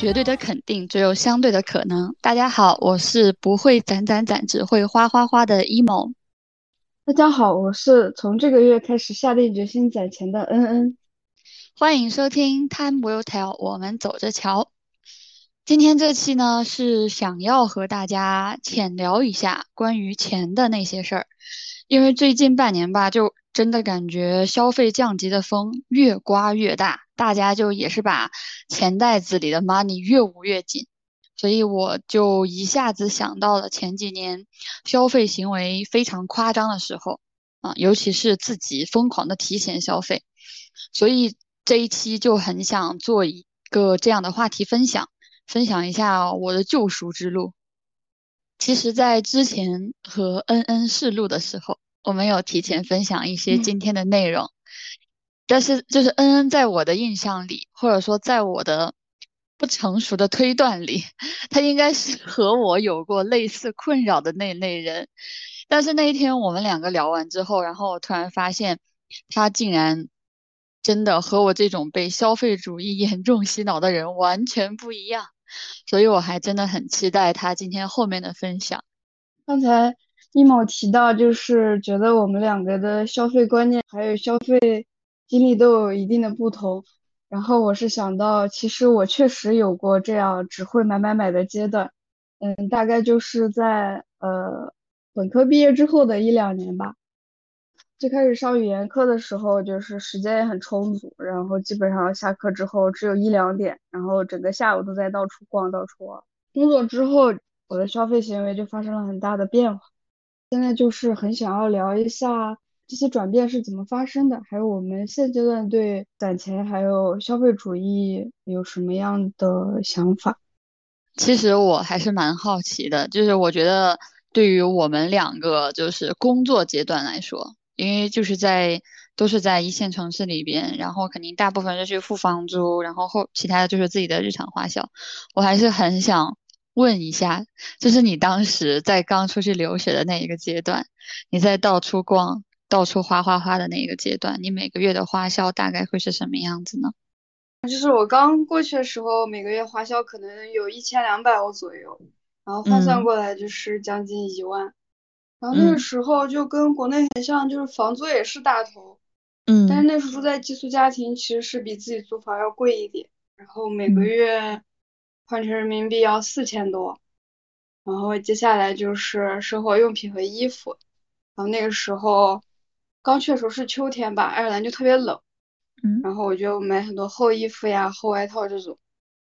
绝对的肯定，只有相对的可能。大家好，我是不会攒攒攒，只会花花花的 emo。大家好，我是从这个月开始下定决心攒钱的恩恩。欢迎收听 Time Will Tell，我们走着瞧。今天这期呢，是想要和大家浅聊一下关于钱的那些事儿，因为最近半年吧，就真的感觉消费降级的风越刮越大，大家就也是把钱袋子里的 money 越捂越紧，所以我就一下子想到了前几年消费行为非常夸张的时候啊，尤其是自己疯狂的提前消费，所以这一期就很想做一个这样的话题分享。分享一下我的救赎之路。其实，在之前和恩恩试录的时候，我们有提前分享一些今天的内容。但是，就是恩恩在我的印象里，或者说在我的不成熟的推断里，他应该是和我有过类似困扰的那类人。但是那一天我们两个聊完之后，然后我突然发现，他竟然。真的和我这种被消费主义严重洗脑的人完全不一样，所以我还真的很期待他今天后面的分享。刚才一某提到，就是觉得我们两个的消费观念还有消费经历都有一定的不同，然后我是想到，其实我确实有过这样只会买买买的阶段，嗯，大概就是在呃本科毕业之后的一两年吧。最开始上语言课的时候，就是时间也很充足，然后基本上下课之后只有一两点，然后整个下午都在到处逛，到处玩。工作之后，我的消费行为就发生了很大的变化。现在就是很想要聊一下这些转变是怎么发生的，还有我们现阶段对攒钱还有消费主义有什么样的想法。其实我还是蛮好奇的，就是我觉得对于我们两个就是工作阶段来说。因为就是在都是在一线城市里边，然后肯定大部分是去付房租，然后后其他的就是自己的日常花销。我还是很想问一下，就是你当时在刚出去留学的那一个阶段，你在到处逛、到处花花花的那一个阶段，你每个月的花销大概会是什么样子呢？就是我刚过去的时候，每个月花销可能有一千两百欧左右，然后换算过来就是将近一万。然后那个时候就跟国内很像，就是房租也是大头，嗯，但是那时候住在寄宿家庭，其实是比自己租房要贵一点，然后每个月换成人民币要四千多，然后接下来就是生活用品和衣服，然后那个时候刚去的时候是秋天吧，爱尔兰就特别冷，嗯，然后我就买很多厚衣服呀、厚外套这种，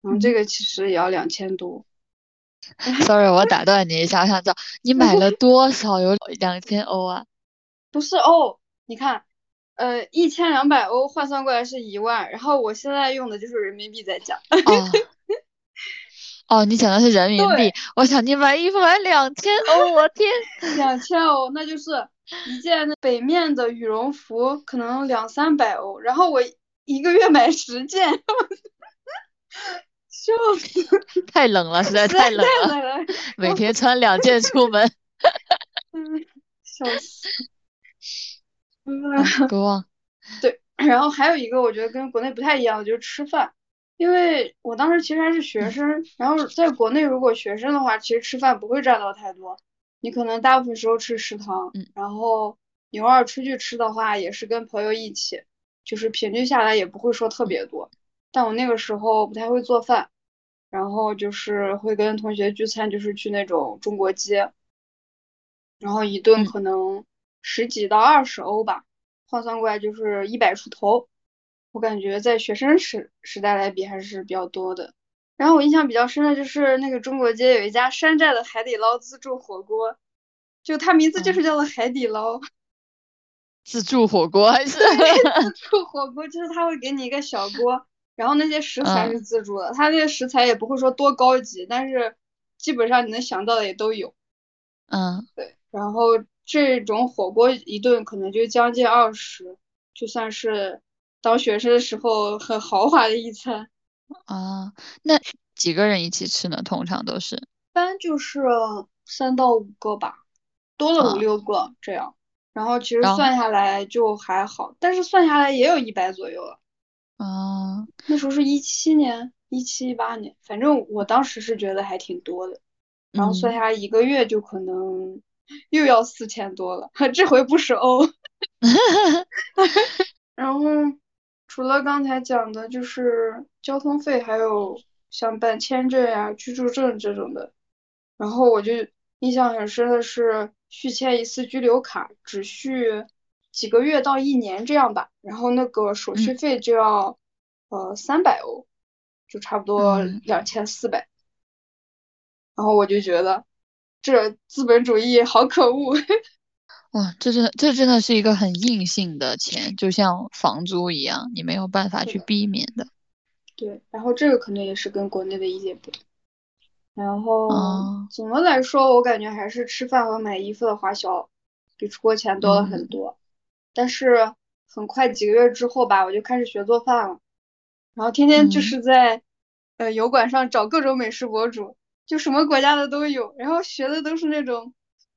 然后这个其实也要两千多。Sorry，我打断你一下，我想知道你买了 多少？有两千欧啊？不是欧，你看，呃，一千两百欧换算过来是一万，然后我现在用的就是人民币在讲。哦，哦，你讲的是人民币，我想你买衣服买两千欧，我天，两千欧，那就是一件北面的羽绒服可能两三百欧，然后我一个月买十件。笑死！太冷了，实在太冷了。每天穿两件出门。嗯，笑死。不忘。对，然后还有一个我觉得跟国内不太一样的就是吃饭，因为我当时其实还是学生，然后在国内如果学生的话，其实吃饭不会占到太多，你可能大部分时候吃食堂，然后你偶尔出去吃的话也是跟朋友一起，就是平均下来也不会说特别多。但我那个时候不太会做饭。然后就是会跟同学聚餐，就是去那种中国街，然后一顿可能十几到二十欧吧，换算过来就是一百出头。我感觉在学生时时代来比还是比较多的。然后我印象比较深的就是那个中国街有一家山寨的海底捞自助火锅，就它名字就是叫做海底捞。自助火锅还是？自助火锅就是他会给你一个小锅。然后那些食材是自助的，他那些食材也不会说多高级，但是基本上你能想到的也都有。嗯，对。然后这种火锅一顿可能就将近二十，就算是当学生的时候很豪华的一餐。啊，那几个人一起吃呢？通常都是？一般就是三到五个吧，多了五六个这样。然后其实算下来就还好，但是算下来也有一百左右了。啊，那时候是一七年，一七一八年，反正我当时是觉得还挺多的，然后算嗯下来一个月就可能又要四千多了，这回不是欧。然后除了刚才讲的，就是交通费，还有像办签证呀、居住证这种的。然后我就印象很深的是续签一次居留卡，只续几个月到一年这样吧，然后那个手续嗯费就要呃三百欧，就差不多嗯两千四百。然后我就觉得这资本主义好可恶。哇，这真的这真的是一个很硬性的钱，就像房租一样，你没有办法去避免的。对，然后这个可能也是跟国内的一些不同。然后哦，总的来说，我感觉还是吃饭和买衣服的花销比出国前多了很嗯多。但是很快几个月之后吧，我就开始学做饭了，然后天天就嗯是在呃油管上找各种美食博主，就什么国家的都有，然后学的都是那种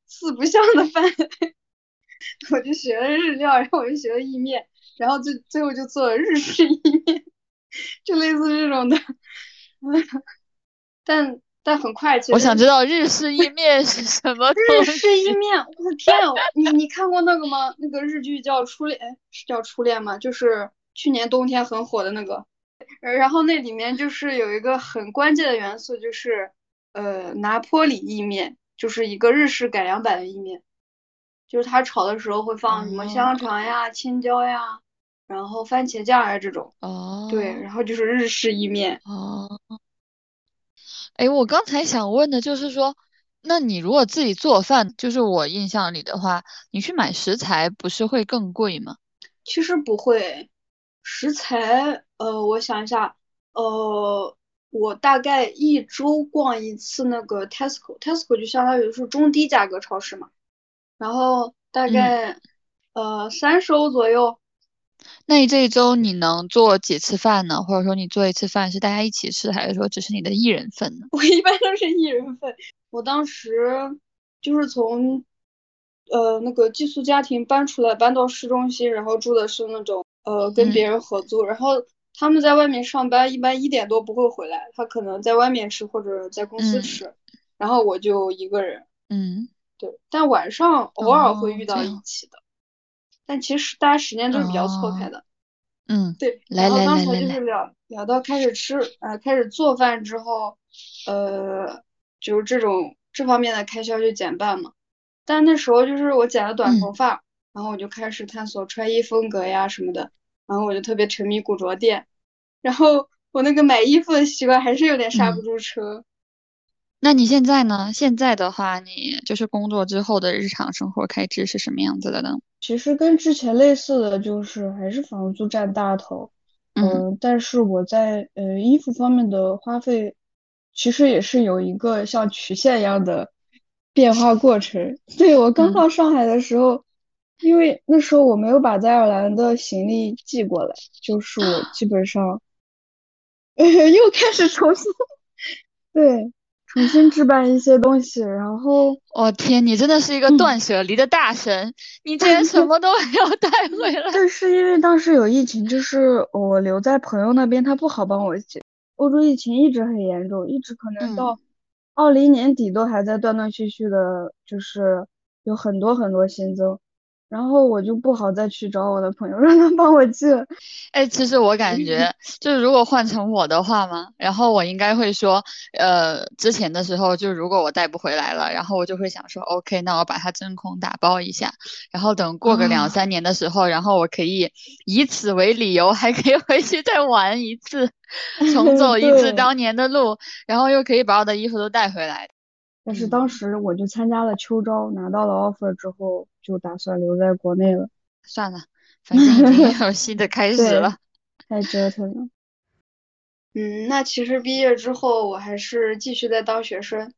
四不像的饭。我就学了日料，然后我就学了意面，然后最最后就做了日式意面，就类似这种的。但但很快，其实我想知道日式意面是什么日式意。面，我的天啊！你你看过那个吗？那个日剧叫《初恋》，哎，是叫《初恋》吗？就是去年冬天很火的那个。呃然后那里面就是有一个很关键的元素，就是呃拿坡里意面，就是一个日式改良版的意面。就是它炒的时候会放什么香哦肠呀、青椒呀，然后番茄酱呀这种。对，哦然后就是日式意面。哦，哎，我刚才想问的就是说，那你如果自己做饭，就是我印象里的话，你去买食材不是会更贵吗？其实不会，食材，呃，我想一下，呃，我大概一周逛一次那个 Tesco，Tesco 就相当于是中低价格超市嘛，然后大嗯，概呃三十欧左右，那你这一周你能做几次饭呢？或者说你做一次饭是大家一起吃，还是说只是你的一人份呢？我一般都是一人份。我当时就是从呃那个寄宿家庭搬出来，搬到市中心，然后住的是那种呃跟别嗯人合租，然后他们在外面上班，一般一点多不会回来，他可能在外面吃或者在公司嗯吃，然后我就一个人，嗯，对，但晚上偶尔会哦，遇到一，起的，但其实大家时间都是比较错开哦，的。嗯，对，来然后刚才就是聊聊到开始吃，呃，开始做饭之后，呃，就是这种这方面的开销就减半嘛。但那时候就是我剪了短头嗯发，然后我就开始探索穿衣风格呀什么的，然后我就特别沉迷古着店，然后我那个买衣服的习惯还是有点刹不嗯，住车。那你现在呢？现在的话，你就是工作之后的日常生活开支是什么样子的呢？其实跟之前类似的就是还是房租占大头，嗯呃，但是我在呃衣服方面的花费，其实也是有一个像曲线一样的变化过程。对，我刚嗯到上海的时候，因为那时候我没有把在爱尔兰的行李寄过来，就是我基本上，又开始重新，对，重新置办一些东西，然后。我天，你真的是一个嗯。断舍离的大神，你竟然什么都没有带回来。但，是因为当时有疫情，就是我留在朋友那边，他不好帮我解。欧洲疫情一直很严重，一直可能嗯到二零年底都还在断断续续的，就是有很多很多新增，然后我就不好再去找我的朋友 让他帮我寄了。哎，其实我感觉，就是如果换成我的话嘛，然后我应该会说，呃，之前的时候就如果我带不回来了，然后我就会想说，OK，那我把它真空打包一下，然后等过个两啊，三年的时候，然后我可以以此为理由，还可以回去再玩一次，重走一次。当年的路，然后又可以把我的衣服都带回来。但是当嗯，时我就参加了秋招，拿到了 offer 之后，就打算留在国内了。算了，反正已经有新的开始，了。太折腾了。嗯，那其实毕业之后，我还是继续在当学生。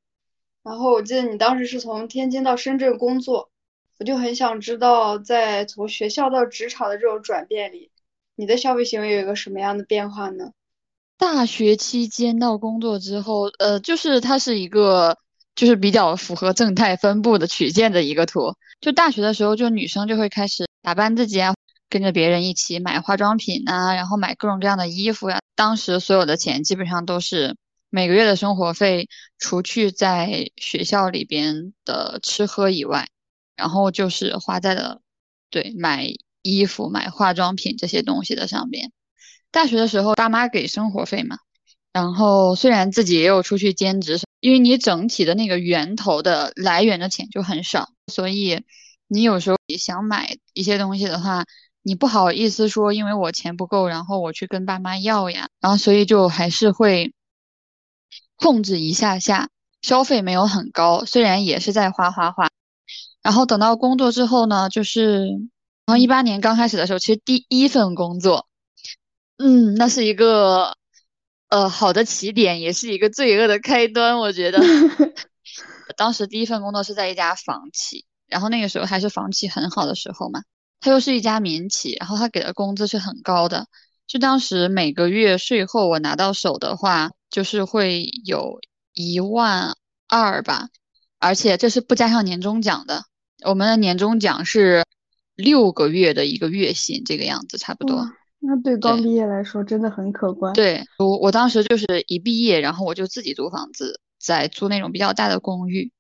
然后我记得你当时是从天津到深圳工作，我就很想知道，在从学校到职场的这种转变里，你的消费行为有一个什么样的变化呢？大学期间到工作之后，呃，就是它是一个就是比较符合正态分布的曲线的一个图。就大学的时候，就女生就会开始打扮自己啊，跟着别人一起买化妆品啊，然后买各种各样的衣服呀。当时所有的钱基本上都是每个月的生活费，除去在学校里边的吃喝以外，然后就是花在了对买衣服、买化妆品这些东西的上边。大学的时候，爸妈给生活费嘛，然后虽然自己也有出去兼职，因为你整体的那个源头的来源的钱就很少，所以你有时候想买一些东西的话。你不好意思说，因为我钱不够，然后我去跟爸妈要呀，然后所以就还是会控制一下下消费，没有很高，虽然也是在花花花。然后等到工作之后呢，就是然后一八年刚开始的时候，其实第一份工作，嗯，那是一个呃好的起点，也是一个罪恶的开端，我觉得。当时第一份工作是在一家房企，然后那个时候还是房企很好的时候嘛。它又是一家民企，然后他给的工资是很高的，就当时每个月税后我拿到手的话，就是会有一万二吧，而且这是不加上年终奖的，我们的年终奖是六个月的一个月薪，这个样子差不多。那对刚毕业来说真的很可观。对我，我当时就是一毕业，然后我就自己租房子，在租那种比较大的公寓，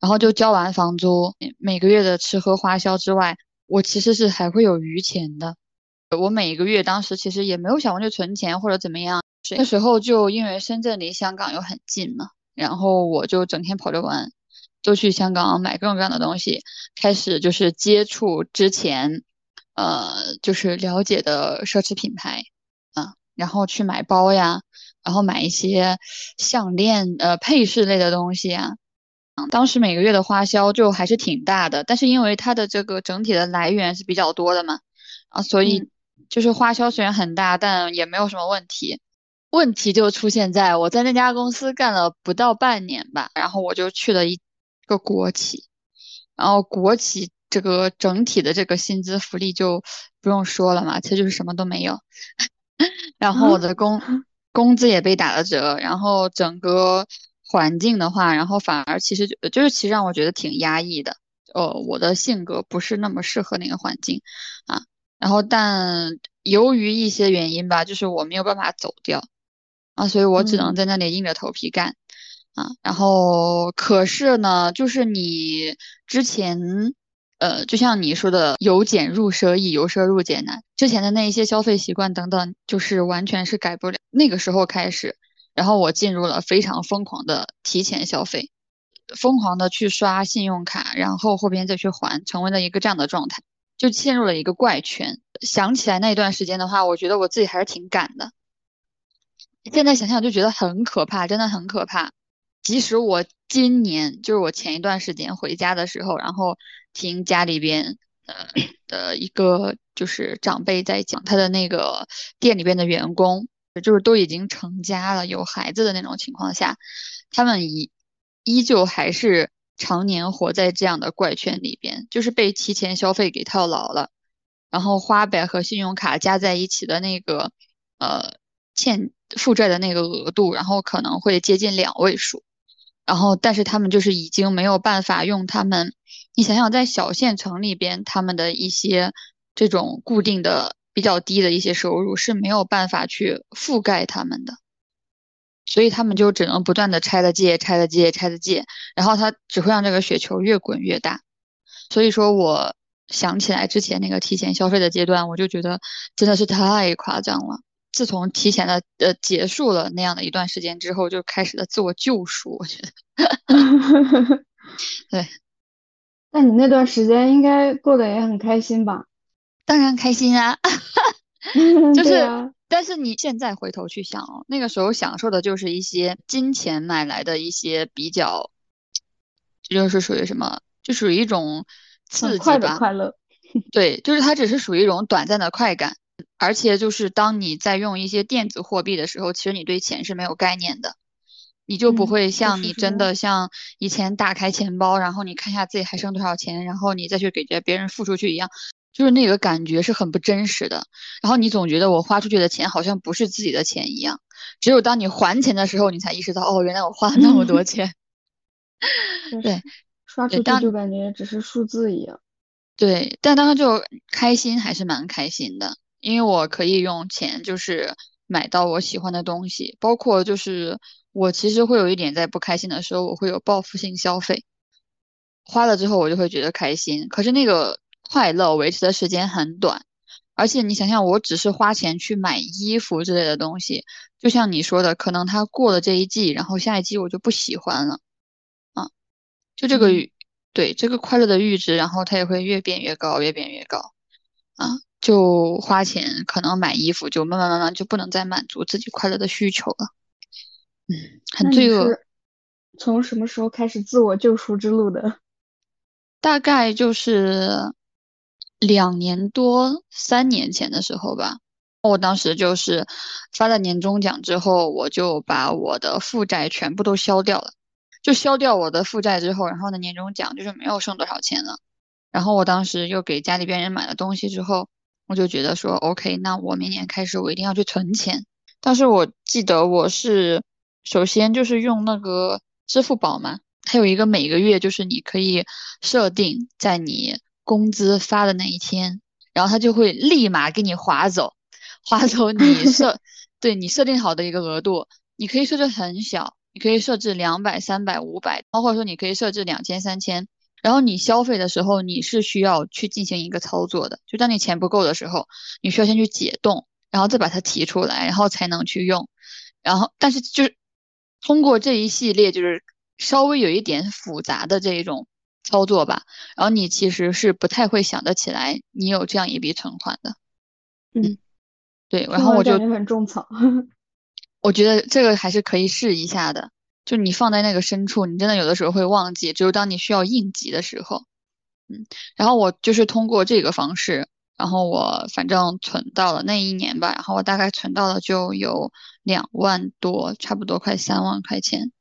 然后就交完房租，每个月的吃喝花销之外。我其实是还会有余钱的，我每一个月当时其实也没有想过去存钱或者怎么样，那时候就因为深圳离香港又很近嘛，然后我就整天跑着玩，都去香港买各种各样的东西，开始就是接触之前，呃，就是了解的奢侈品牌，啊，然后去买包呀，然后买一些项链、呃配饰类的东西啊。当时每个月的花销就还是挺大的，但是因为它的这个整体的来源是比较多的嘛，啊，所以就是花销虽然很大，但也没有什么问题。问题就出现在我在那家公司干了不到半年吧，然后我就去了一个国企，然后国企这个整体的这个薪资福利就不用说了嘛，其实就是什么都没有，然后我的工工资也被打了折，然后整个。环境的话，然后反而其实就就是其实让我觉得挺压抑的。呃，我的性格不是那么适合那个环境啊。然后，但由于一些原因吧，就是我没有办法走掉啊，所以我只能在那里硬着头皮干啊。然后，可是呢，就是你之前呃，就像你说的，由俭入奢易，由奢入俭难。之前的那一些消费习惯等等，就是完全是改不了。那个时候开始。然后我进入了非常疯狂的提前消费，疯狂的去刷信用卡，然后后边再去还，成为了一个这样的状态，就陷入了一个怪圈。想起来那段时间的话，我觉得我自己还是挺敢的。现在想想就觉得很可怕，真的很可怕。即使我今年，就是我前一段时间回家的时候，然后听家里边呃的一个就是长辈在讲他的那个店里边的员工。就是都已经成家了，有孩子的那种情况下，他们依依旧还是常年活在这样的怪圈里边，就是被提前消费给套牢了，然后花呗和信用卡加在一起的那个呃欠负债的那个额度，然后可能会接近两位数，然后但是他们就是已经没有办法用他们，你想想在小县城里边，他们的一些这种固定的。比较低的一些收入是没有办法去覆盖他们的，所以他们就只能不断的拆的借、拆的借、拆的借，然后他只会让这个雪球越滚越大。所以说，我想起来之前那个提前消费的阶段，我就觉得真的是太夸张了。自从提前的呃结束了那样的一段时间之后，就开始了自我救赎。我觉得，对。那你那段时间应该过得也很开心吧？当然开心啊，就是，但是你现在回头去想哦，那个时候享受的就是一些金钱买来的一些比较，这就是属于什么？就属于一种刺激吧，快乐。对，就是它只是属于一种短暂的快感，而且就是当你在用一些电子货币的时候，其实你对钱是没有概念的，你就不会像你真的像以前打开钱包，然后你看一下自己还剩多少钱，然后你再去给别人付出去一样。就是那个感觉是很不真实的，然后你总觉得我花出去的钱好像不是自己的钱一样，只有当你还钱的时候，你才意识到哦，原来我花了那么多 钱。对，刷出去就感觉只是数字一样。对，但当时就开心还是蛮开心的，因为我可以用钱就是买到我喜欢的东西，包括就是我其实会有一点在不开心的时候，我会有报复性消费，花了之后我就会觉得开心，可是那个快乐维持的时间很短，而且你想想，我只是花钱去买衣服之类的东西，就像你说的，可能它过了这一季，然后下一季我就不喜欢了，啊，就这个。嗯对这个快乐的阈值，然后它也会越变越高，越变越高，啊，就花钱可能买衣服，就慢慢慢慢就不能再满足自己快乐的需求了，嗯，很罪恶。从什么时候开始自我救赎之路的？大概就是两年多、三年前的时候吧，我当时就是发了年终奖之后，我就把我的负债全部都消掉了。就消掉我的负债之后，然后呢，年终奖就是没有剩多少钱了。然后我当时又给家里边人买了东西之后，我就觉得说，OK，那我明年开始我一定要去存钱。但是我记得我是首先就是用那个支付宝嘛，它有一个每个月就是你可以设定在你工资发的那一天，然后它就会立马给你划走，划走你设 对你设定好的一个额度，你可以设置很小。你可以设置两百、三百、五百，包括说你可以设置两千、三千。然后你消费的时候，你是需要去进行一个操作的，就当你钱不够的时候，你需要先去解冻，然后再把它提出来，然后才能去用。然后，但是就是通过这一系列就是稍微有一点复杂的这一种操作吧，然后你其实是不太会想得起来你有这样一笔存款的。嗯，对，然后我就很种草。我觉得这个还是可以试一下的，就你放在那个深处，你真的有的时候会忘记，只有当你需要应急的时候，嗯，然后我就是通过这个方式，然后我反正存到了那一年吧，然后我大概存到了就有两万多，差不多快三万块钱，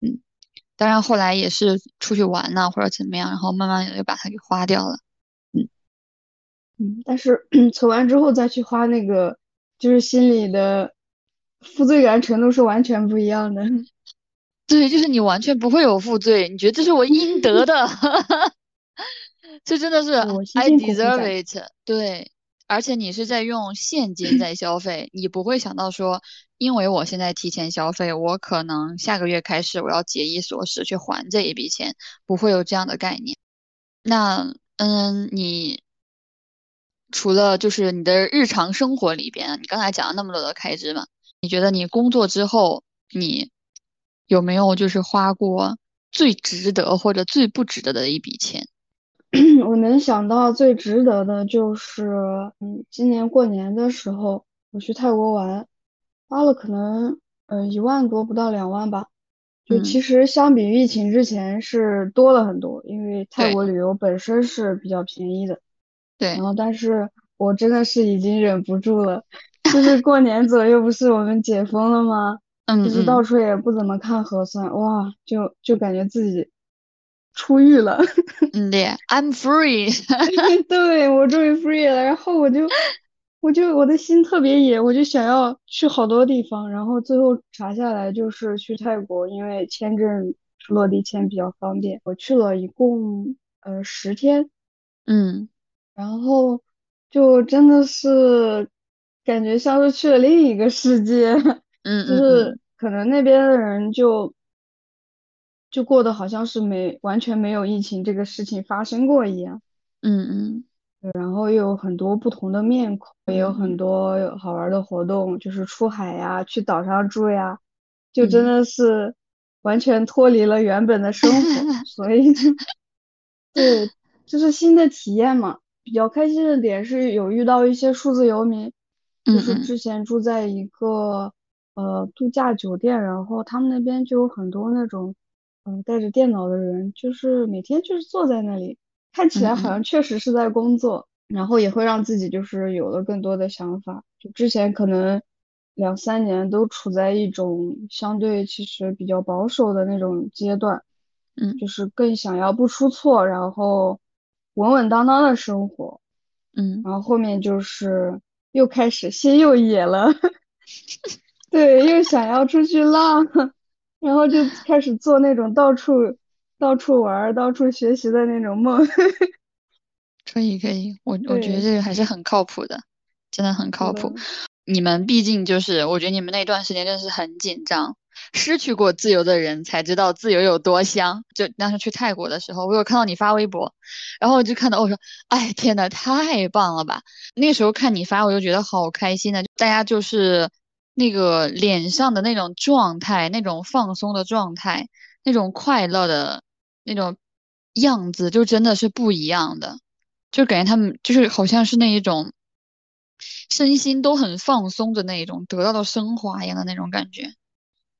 嗯，当然后来也是出去玩呐或者怎么样，然后慢慢又把它给花掉了，嗯嗯，但是 存完之后再去花那个，就是心里的。负罪感程度是完全不一样的。对，就是你完全不会有负罪，你觉得这是我应得的，这真的是 I deserve it。对，而且你是在用现金在消费，你不会想到说，因为我现在提前消费，我可能下个月开始我要节衣缩食去还这一笔钱，不会有这样的概念。那，嗯，你除了就是你的日常生活里边，你刚才讲了那么多的开支嘛？你觉得你工作之后，你有没有就是花过最值得或者最不值得的一笔钱？我能想到最值得的就是，嗯，今年过年的时候我去泰国玩，花了可能嗯一万多不到两万吧。就其实相比疫情之前是多了很多，因为泰国旅游本身是比较便宜的。对。然后，但是我真的是已经忍不住了。就是过年左右不是我们解封了吗？嗯，就是到处也不怎么看核酸，哇，就就感觉自己出狱了。嗯，对，I'm free。对，我终于 free 了，然后我就我就我的心特别野，我就想要去好多地方，然后最后查下来就是去泰国，因为签证落地签比较方便。我去了一共呃十天，嗯，然后就真的是。感觉像是去了另一个世界，嗯，就是可能那边的人就就过得好像是没完全没有疫情这个事情发生过一样，嗯嗯，然后又有很多不同的面孔，也有很多好玩的活动，就是出海呀，去岛上住呀，就真的是完全脱离了原本的生活，所以对，就是新的体验嘛。比较开心的点是有遇到一些数字游民。就是之前住在一个呃度假酒店，然后他们那边就有很多那种嗯带着电脑的人，就是每天就是坐在那里，看起来好像确实是在工作，然后也会让自己就是有了更多的想法。就之前可能两三年都处在一种相对其实比较保守的那种阶段，嗯，就是更想要不出错，然后稳稳当当的生活，嗯，然后后面就是。又开始心又野了，对，又想要出去浪，然后就开始做那种到处到处玩、到处学习的那种梦。可以可以，我我觉得这个还是很靠谱的，真的很靠谱。你们毕竟就是，我觉得你们那段时间真的是很紧张。失去过自由的人才知道自由有多香。就当时去泰国的时候，我有看到你发微博，然后我就看到我说，哎天呐，太棒了吧！那时候看你发，我就觉得好开心的，大家就是那个脸上的那种状态，那种放松的状态，那种快乐的那种样子，就真的是不一样的。就感觉他们就是好像是那一种身心都很放松的那一种，得到了升华一样的那种感觉。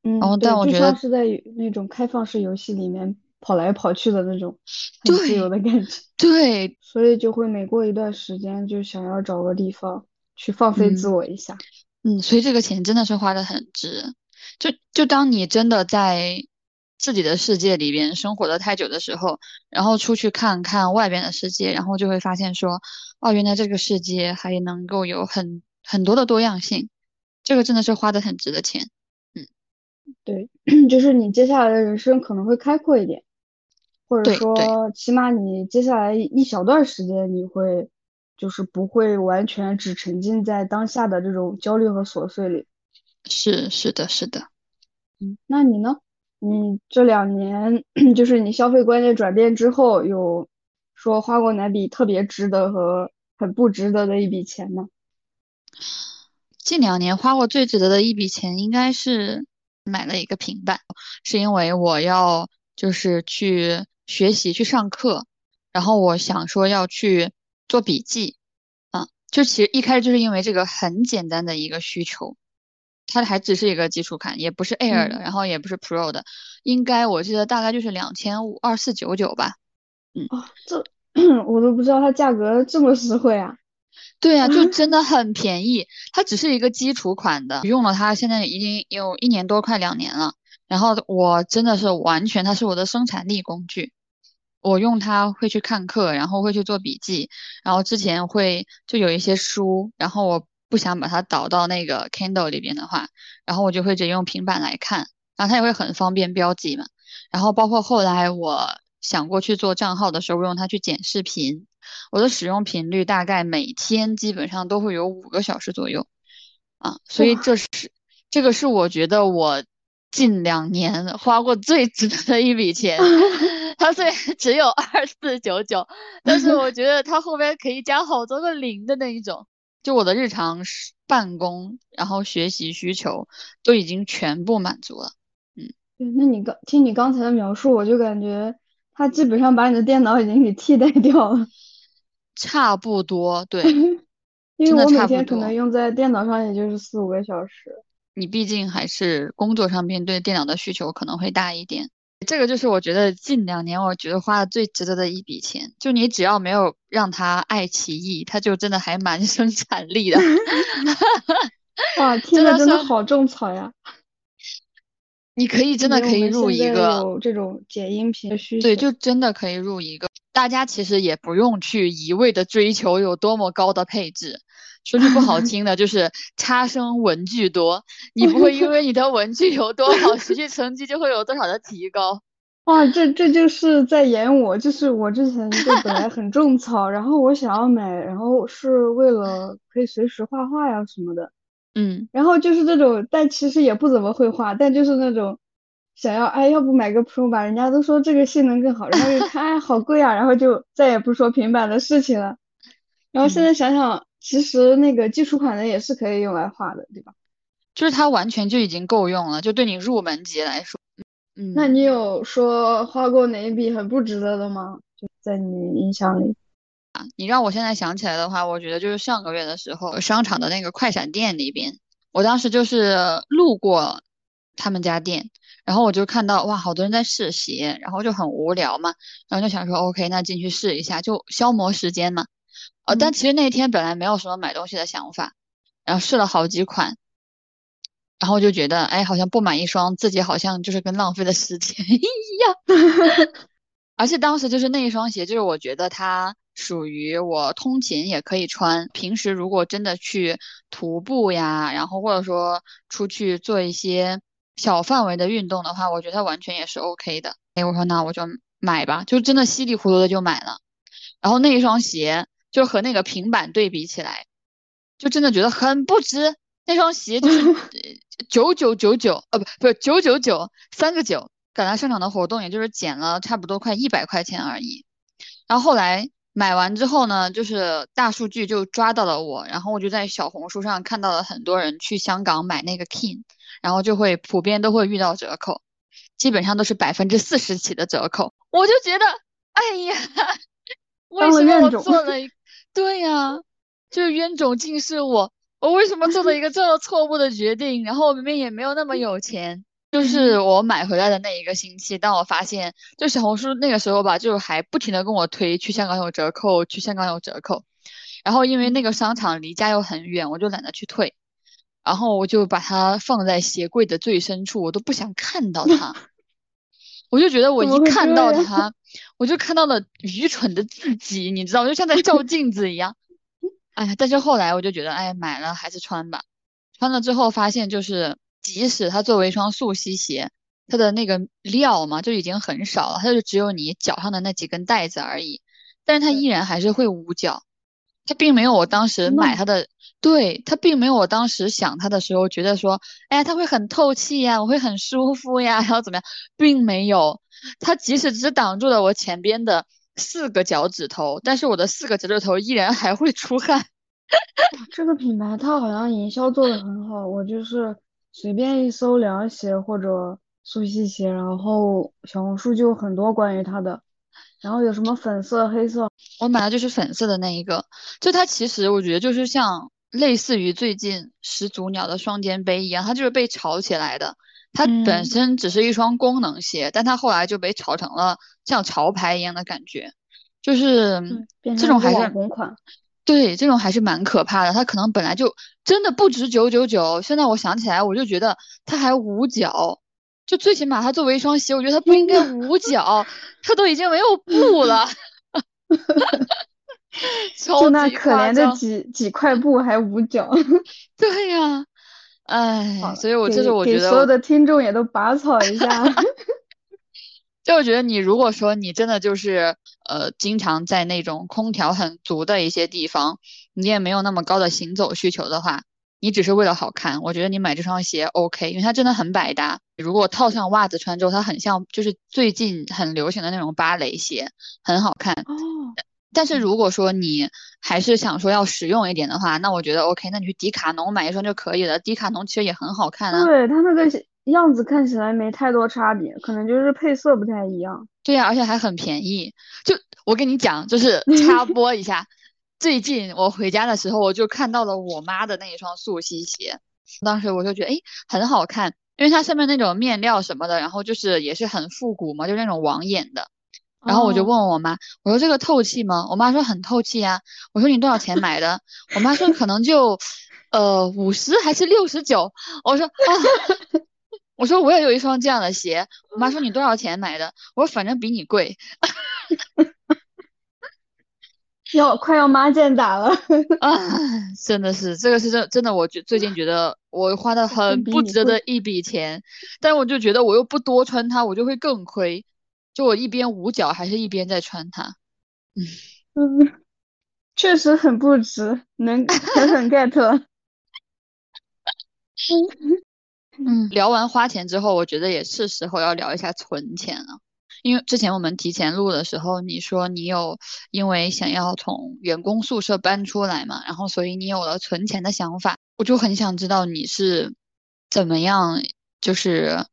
然后嗯，但我觉得像是在那种开放式游戏里面跑来跑去的那种很自由的感觉，对，所以就会每过一段时间就想要找个地方去放飞自嗯我一下。嗯，所以这个钱真的是花的很值。就就当你真的在自己的世界里边生活的太久的时候，然后出去看看外边的世界，然后就会发现说，哦，原来这个世界还能够有很很多的多样性，这个真的是花的很值的钱。嗯对，就是你接下来的人生可能会开阔一点，或者说起码你接下来一小段时间你会就是不会完全只沉浸在当下的这种焦虑和琐碎里。是是的，是的。嗯，那你呢？你这两年 就是你消费观念转变之后，有说花过哪笔特别值得和很不值得的一笔钱吗？近两年花过最值得的一笔钱，应该是买了一个平板，是因为我要就是去学习去上课，然后我想说要去做笔记，啊，就其实一开始就是因为这个很简单的一个需求，它还只是一个基础款，也不是 Air 的，嗯然后也不是 Pro 的，应该我记得大概就是两千五二四九九吧。啊，这 我都不知道它价格这么实惠啊！对呀、就 真的很便宜，它只是一个基础款的，用了它现在已经有一年多，快两年了。然后我真的是完全，它是我的生产力工具。我用它会去看课，然后会去做笔记，然后之前会就有一些书，然后我不想把它导到那个 Kindle 里边的话，然后我就会直接用平板来看，然后它也会很方便标记嘛。然后包括后来我想过去做账号的时候，我用它去剪视频，我的使用频率大概每天基本上都会有五个小时左右啊，所以这是这个是我觉得我近两年花过最值得的一笔钱。它虽然只有二四九九，但是我 觉得它后边可以加好多个零的那一种，就我的日常办公然后学习需求都已经全部满足了。嗯对，那你刚听你刚才的描述，我就感觉它基本上把你的电脑已经给替代掉了，差不多，对，因为我每天可能用在电脑上也就是四五个小时。你毕竟还是工作上面对电脑的需求可能会大一点。这个就是我觉得近两年我觉得花的最值得的一笔钱，就你只要没有让它爱奇艺，它就真的还蛮 生产力的。哇，听着真的好种草呀！你可以真的可以入一个，有这种剪音频的需对，就真的可以入一个。大家其实也不用去一味的追求有多么高的配置，说句不好听的，就是差生文具多，你不会因为你的文具有多好，学习成绩就会有多少的提高。哇，这这就是在演我，就是我之前就本来很种草，然后我想要买，然后是为了可以随时画画呀什么的，嗯，然后就是这种，但其实也不怎么会画，但就是那种想要，哎，要不买个 Pro 吧，人家都说这个性能更好，然后一看，哎，好贵啊，然后就再也不说平板的事情了。然后现在想想，其实那个基础款的也是可以用来画的，对吧？就是它完全就已经够用了，就对你入门级来说，嗯，那你有说花过哪一笔很不值得的吗？就在你印象里。你让我现在想起来的话，我觉得就是上个月的时候，商场的那个快闪店里边，我当时就是路过他们家店，然后我就看到哇，好多人在试鞋，然后就很无聊嘛，然后就想说 OK，那进去试一下，就消磨时间嘛。呃，但嗯其实那天本来没有什么买东西的想法，然后试了好几款，然后就觉得哎，好像不买一双，自己好像就是跟浪费了时间 一样。而且当时就是那一双鞋，就是我觉得它属于我通勤也可以穿，平时如果真的去徒步呀，然后或者说出去做一些小范围的运动的话，我觉得它完全也是 OK 的。哎，我说那我就买吧，就真的稀里糊涂的就买了。然后那一双鞋就和那个平板对比起来，就真的觉得很不值。那双鞋就是 九九九九，呃不不是九九九三个九，赶来商场的活动也就是减了差不多快一百块钱而已。然后后来买完之后呢，就是大数据就抓到了我，然后我就在小红书上看到了很多人去香港买那个 King，然后就会普遍都会遇到折扣，基本上都是百分之四十起的折扣。我就觉得，哎呀，为什么我做了一对呀，就是冤种竟是我。我为什么做了一个这么错误的决定？然后我明明也没有那么有钱。就是我买回来的那一个星期，当我发现，就小红书那个时候吧，就还不停的跟我推去香港有折扣，去香港有折扣。然后因为那个商场离家又很远，我就懒得去退。然后我就把它放在鞋柜的最深处，我都不想看到它。我就觉得我一看到它，我就看到了愚蠢的自己，你知道，就像在照镜子一样。哎呀，但是后来我就觉得，哎，买了还是穿吧。穿了之后发现，就是即使它作为一双速吸鞋，它的那个料嘛就已经很少了，它就只有你脚上的那几根带子而已。但是它依然还是会捂脚，它并没有我当时买它的，对它并没有我当时想它的时候觉得说，哎呀，它会很透气呀，我会很舒服呀，然后怎么样，并没有。它即使只挡住了我前边的。四个脚趾头，但是我的四个脚趾头依然还会出汗。这个品牌它好像营销做的很好，我就是随便一搜凉鞋或者速吸鞋，然后小红书就很多关于它的，然后有什么粉色、黑色，我买的就是粉色的那一个。就它其实我觉得就是像类似于最近始祖鸟的双肩背一样，它就是被炒起来的。它本身只是一双功能鞋，但它后来就被炒成了像潮牌一样的感觉，就是这种还是红款，对，这种还是蛮可怕的。它可能本来就真的不值九九九，现在我想起来，我就觉得它还捂脚，就最起码它作为一双鞋，我觉得它不应该捂脚，它都已经没有布了，就那可怜的几几块布还捂脚，对呀。哎，所以我就是我觉得所有的听众也都拔草一下。就我觉得你如果说你真的就是呃经常在那种空调很足的一些地方，你也没有那么高的行走需求的话，你只是为了好看，我觉得你买这双鞋 OK，因为它真的很百搭。如果套上袜子穿之后，它很像就是最近很流行的那种芭蕾鞋，很好看。哦。但是如果说你还是想说要实用一点的话，那我觉得 OK，那你去迪卡侬买一双就可以了。迪卡侬其实也很好看啊。对，它那个样子看起来没太多差别，可能就是配色不太一样。对呀，而且还很便宜。就我跟你讲，就是 插播一下，最近我回家的时候，我就看到了我妈的那一双速吸鞋，当时我就觉得哎很好看，因为它上面那种面料什么的，然后就是也是很复古嘛，就那种网眼的。然后我就问我妈，我说这个透气吗？我妈说很透气呀。我说你多少钱买的？我妈说可能就，呃，五十还是六十九。我说啊，我说我也有一双这样的鞋。我妈说你多少钱买的？我说反正比你贵。要快要妈见打了啊！真的是，这个是真真的，我觉最近觉得我花的很不值的一笔钱，但我就觉得我又不多穿它，我就会更亏。就我一边捂脚，还是一边在穿它，嗯嗯，确实很不值，能狠狠 get。嗯，聊完花钱之后，我觉得也是时候要聊一下存钱了。因为之前我们提前录的时候，你说你有因为想要从员工宿舍搬出来嘛，然后所以你有了存钱的想法，我就很想知道你是怎么样，就是。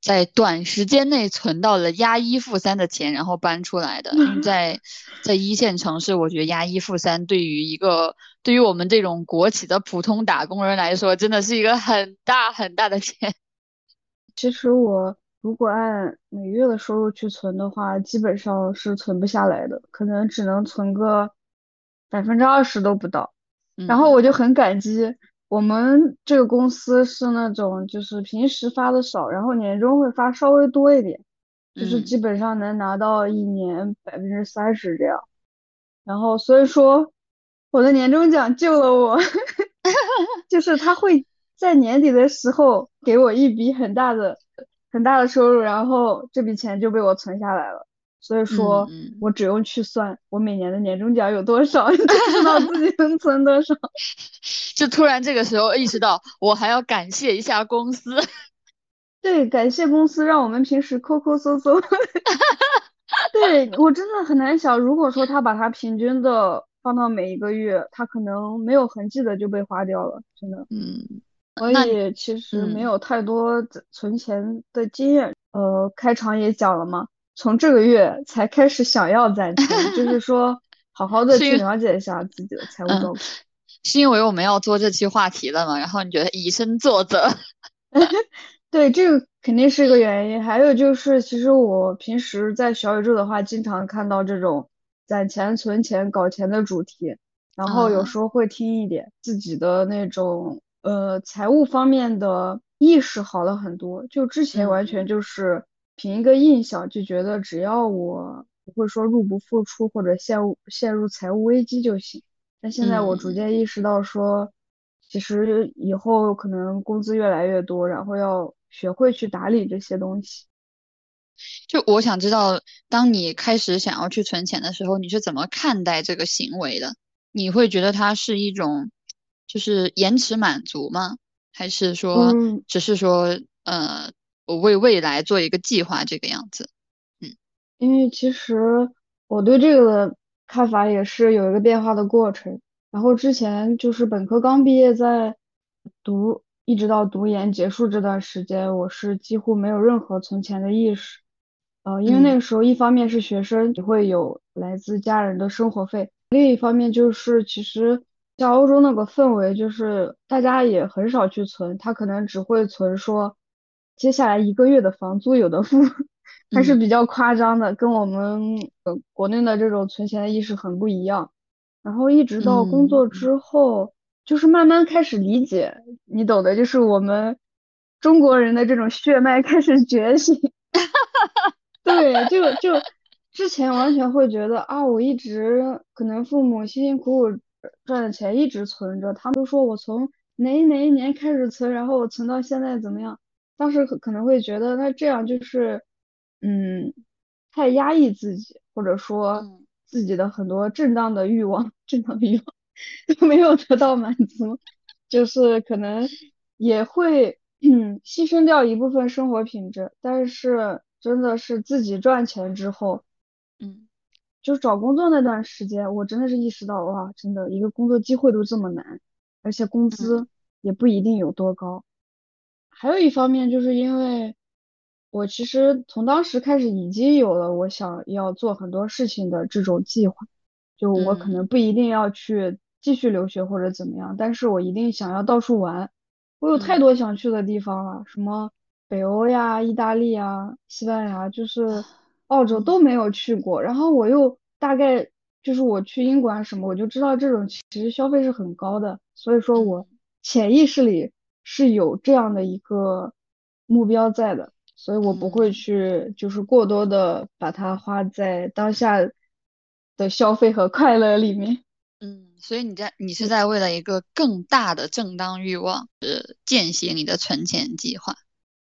在短时间内存到了押一付三的钱，然后搬出来的。因为在在一线城市，我觉得押一付三对于一个对于我们这种国企的普通打工人来说，真的是一个很大很大的钱。其实我如果按每月的收入去存的话，基本上是存不下来的，可能只能存个百分之二十都不到。然后我就很感激。我们这个公司是那种，就是平时发的少，然后年终会发稍微多一点，就是基本上能拿到一年百分之三十这样。然后所以说，我的年终奖救了我，就是他会在年底的时候给我一笔很大的、很大的收入，然后这笔钱就被我存下来了。所以说我只用去算我每年的年终奖有多少，就知道自己能存多少。就突然这个时候意识到，我还要感谢一下公司。对，感谢公司让我们平时抠抠搜搜。对我真的很难想，如果说他把它平均的放到每一个月，他可能没有痕迹的就被花掉了，真的。嗯。所以其实没有太多存钱的经验。呃，开场也讲了嘛，从这个月才开始想要攒钱，就是 说好好的去了解一下自己的财务状况。是因为我们要做这期话题了嘛？然后你觉得以身作则？对，这个肯定是一个原因。还有就是，其实我平时在小宇宙的话，经常看到这种攒钱、存钱、搞钱的主题，然后有时候会听一点自己的那种呃财务方面的意识好了很多。就之前完全就是凭一个印象，就觉得只要我不会说入不敷出或者陷入陷入财务危机就行。但现在我逐渐意识到说，其实以后可能工资越来越多，然后要。学会去打理这些东西。就我想知道，当你开始想要去存钱的时候，你是怎么看待这个行为的？你会觉得它是一种就是延迟满足吗？还是说只是说呃，我为未来做一个计划这个样子？嗯，因为其实我对这个的看法也是有一个变化的过程。然后之前就是本科刚毕业，在读。一直到读研结束这段时间，我是几乎没有任何存钱的意识，呃，因为那个时候一方面是学生，你会有来自家人的生活费，另一方面就是其实像欧洲那个氛围，就是大家也很少去存，他可能只会存说接下来一个月的房租有的付，还是比较夸张的，跟我们呃国内的这种存钱的意识很不一样。然后一直到工作之后。就是慢慢开始理解，你懂的，就是我们中国人的这种血脉开始觉醒。对，就就之前完全会觉得啊，我一直可能父母辛辛苦苦赚的钱一直存着，他们都说我从哪哪一年开始存，然后我存到现在怎么样？当时可可能会觉得那这样就是嗯，太压抑自己，或者说自己的很多正当的欲望，正当的欲望。都没有得到满足，就是可能也会嗯牺牲掉一部分生活品质，但是真的是自己赚钱之后，嗯，就是找工作那段时间，我真的是意识到哇，真的一个工作机会都这么难，而且工资也不一定有多高。还有一方面就是因为我其实从当时开始已经有了我想要做很多事情的这种计划，就我可能不一定要去。继续留学或者怎么样，但是我一定想要到处玩，我有太多想去的地方了，什么北欧呀、意大利呀、西班牙，就是 澳洲都没有去过。然后我又大概就是我去英国啊什么，我就知道这种其实消费是很高的，所以说我潜意识里是有这样的一个目标在的，所以我不会去就是过多的把它花在当下的消费和快乐里面。嗯，所以你在你是在为了一个更大的正当欲望，呃，践行你的存钱计划。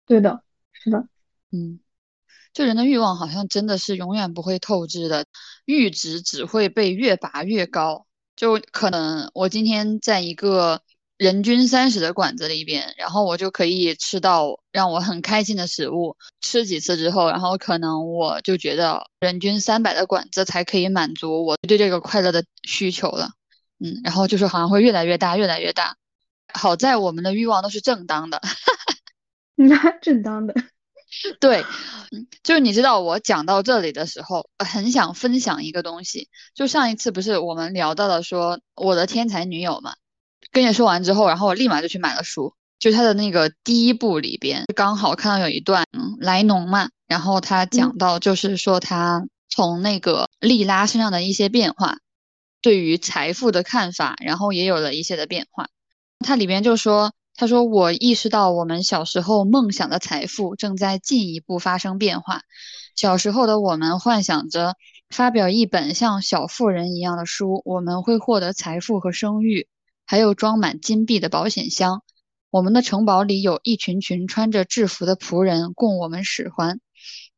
对的，是的，嗯，就人的欲望好像真的是永远不会透支的，阈值只会被越拔越高。就可能我今天在一个。人均三十的馆子里边，然后我就可以吃到让我很开心的食物。吃几次之后，然后可能我就觉得人均三百的馆子才可以满足我对这个快乐的需求了。嗯，然后就是好像会越来越大，越来越大。好在我们的欲望都是正当的，那 正当的。对，就是你知道我讲到这里的时候，很想分享一个东西。就上一次不是我们聊到了说我的天才女友嘛？跟你说完之后，然后我立马就去买了书。就他的那个第一部里边，刚好看到有一段莱农嘛，然后他讲到就是说他从那个莉拉身上的一些变化，对于财富的看法，然后也有了一些的变化。他里边就说，他说我意识到我们小时候梦想的财富正在进一步发生变化。小时候的我们幻想着发表一本像小妇人一样的书，我们会获得财富和声誉。还有装满金币的保险箱，我们的城堡里有一群群穿着制服的仆人供我们使唤。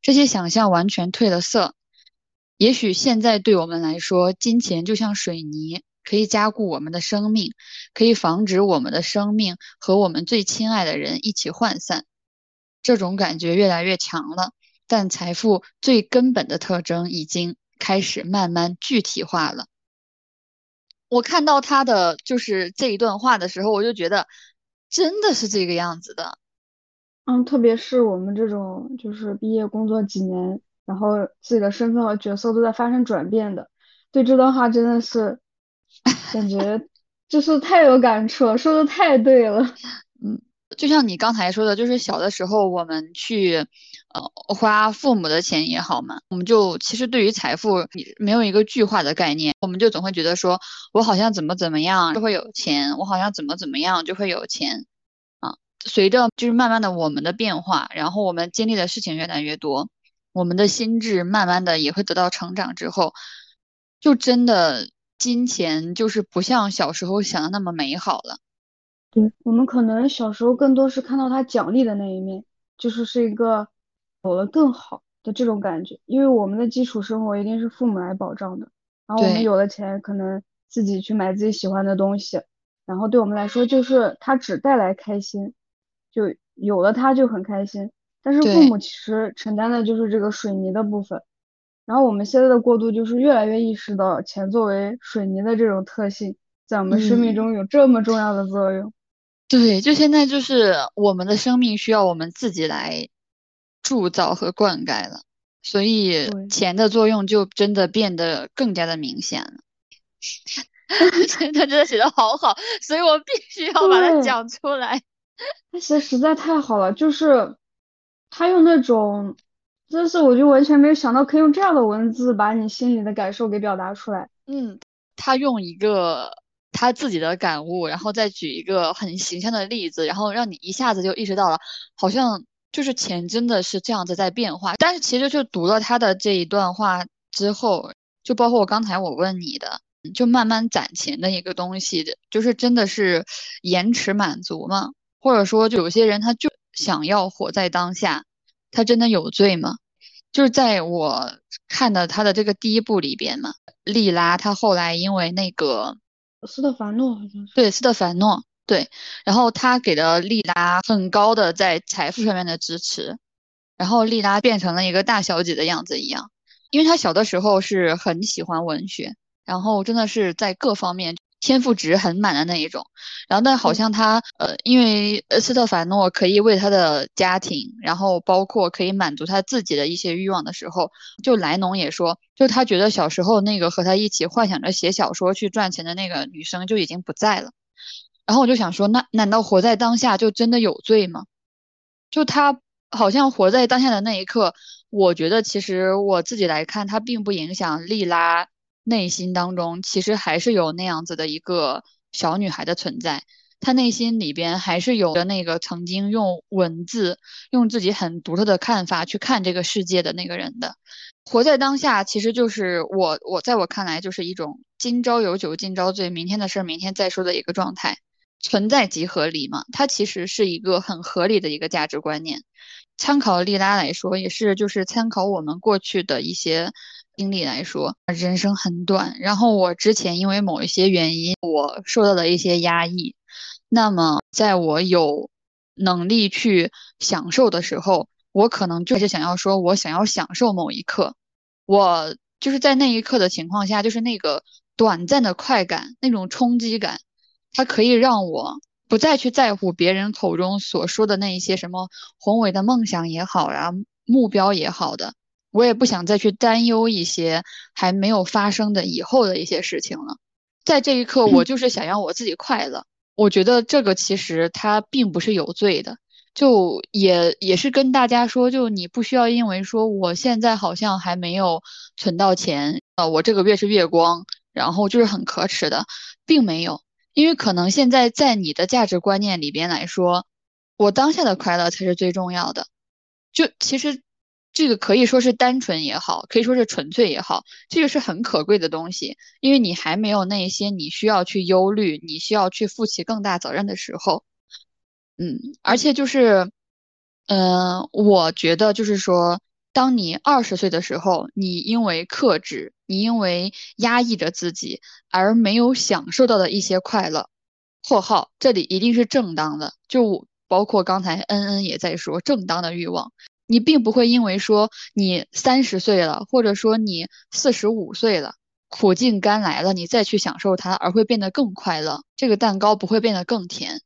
这些想象完全褪了色。也许现在对我们来说，金钱就像水泥，可以加固我们的生命，可以防止我们的生命和我们最亲爱的人一起涣散。这种感觉越来越强了，但财富最根本的特征已经开始慢慢具体化了。我看到他的就是这一段话的时候，我就觉得真的是这个样子的。嗯，特别是我们这种就是毕业工作几年。然后自己的身份和角色都在发生转变的，对这段话真的是 感觉就是太有感触了，说的太对了。嗯，就像你刚才说的，就是小的时候我们去呃花父母的钱也好嘛，我们就其实对于财富没有一个具化的概念，我们就总会觉得说我好像怎么怎么样就会有钱，我好像怎么怎么样就会有钱啊。随着就是慢慢的我们的变化，然后我们经历的事情越来越多。我们的心智慢慢的也会得到成长之后，就真的金钱就是不像小时候想的那么美好了。对我们可能小时候更多是看到他奖励的那一面，就是是一个有了更好的这种感觉，因为我们的基础生活一定是父母来保障的，然后我们有了钱，可能自己去买自己喜欢的东西，然后对我们来说就是它只带来开心，就有了它就很开心。但是父母其实承担的就是这个水泥的部分，然后我们现在的过渡就是越来越意识到钱作为水泥的这种特性，在我们生命中有这么重要的作用。对，就现在就是我们的生命需要我们自己来铸造和灌溉了，所以钱的作用就真的变得更加的明显了。他 真的写的好好，所以我必须要把它讲出来。他写的实在太好了，就是。他用那种，真是我就完全没有想到可以用这样的文字把你心里的感受给表达出来。嗯，他用一个他自己的感悟，然后再举一个很形象的例子，然后让你一下子就意识到了，好像就是钱真的是这样子在变化。但是其实就读了他的这一段话之后，就包括我刚才我问你的，就慢慢攒钱的一个东西，就是真的是延迟满足吗？或者说，就有些人他就。想要活在当下，他真的有罪吗？就是在我看的他的这个第一部里边嘛，莉拉她后来因为那个斯特凡诺好像是对斯特凡诺对，然后他给了莉拉很高的在财富上面的支持，然后莉拉变成了一个大小姐的样子一样，因为她小的时候是很喜欢文学，然后真的是在各方面。天赋值很满的那一种，然后但好像他呃，因为斯特凡诺可以为他的家庭，然后包括可以满足他自己的一些欲望的时候，就莱农也说，就他觉得小时候那个和他一起幻想着写小说去赚钱的那个女生就已经不在了。然后我就想说，那难道活在当下就真的有罪吗？就他好像活在当下的那一刻，我觉得其实我自己来看，他并不影响莉拉。内心当中其实还是有那样子的一个小女孩的存在，她内心里边还是有着那个曾经用文字、用自己很独特的看法去看这个世界的那个人的。活在当下，其实就是我我在我看来就是一种今朝有酒今朝醉，明天的事儿明天再说的一个状态。存在即合理嘛，它其实是一个很合理的一个价值观念。参考利拉来说，也是就是参考我们过去的一些。经历来说，人生很短。然后我之前因为某一些原因，我受到了一些压抑。那么，在我有能力去享受的时候，我可能就是想要说，我想要享受某一刻。我就是在那一刻的情况下，就是那个短暂的快感，那种冲击感，它可以让我不再去在乎别人口中所说的那一些什么宏伟的梦想也好呀，目标也好的。我也不想再去担忧一些还没有发生的以后的一些事情了，在这一刻，我就是想让我自己快乐。我觉得这个其实它并不是有罪的，就也也是跟大家说，就你不需要因为说我现在好像还没有存到钱，呃，我这个月是月光，然后就是很可耻的，并没有，因为可能现在在你的价值观念里边来说，我当下的快乐才是最重要的，就其实。这个可以说是单纯也好，可以说是纯粹也好，这个是很可贵的东西，因为你还没有那些你需要去忧虑、你需要去负起更大责任的时候。嗯，而且就是，嗯，我觉得就是说，当你二十岁的时候，你因为克制，你因为压抑着自己而没有享受到的一些快乐（括号这里一定是正当的，就包括刚才恩恩也在说正当的欲望），你并不会因为说你三十岁了，或者说你四十五岁了，苦尽甘来了，你再去享受它而会变得更快乐，这个蛋糕不会变得更甜。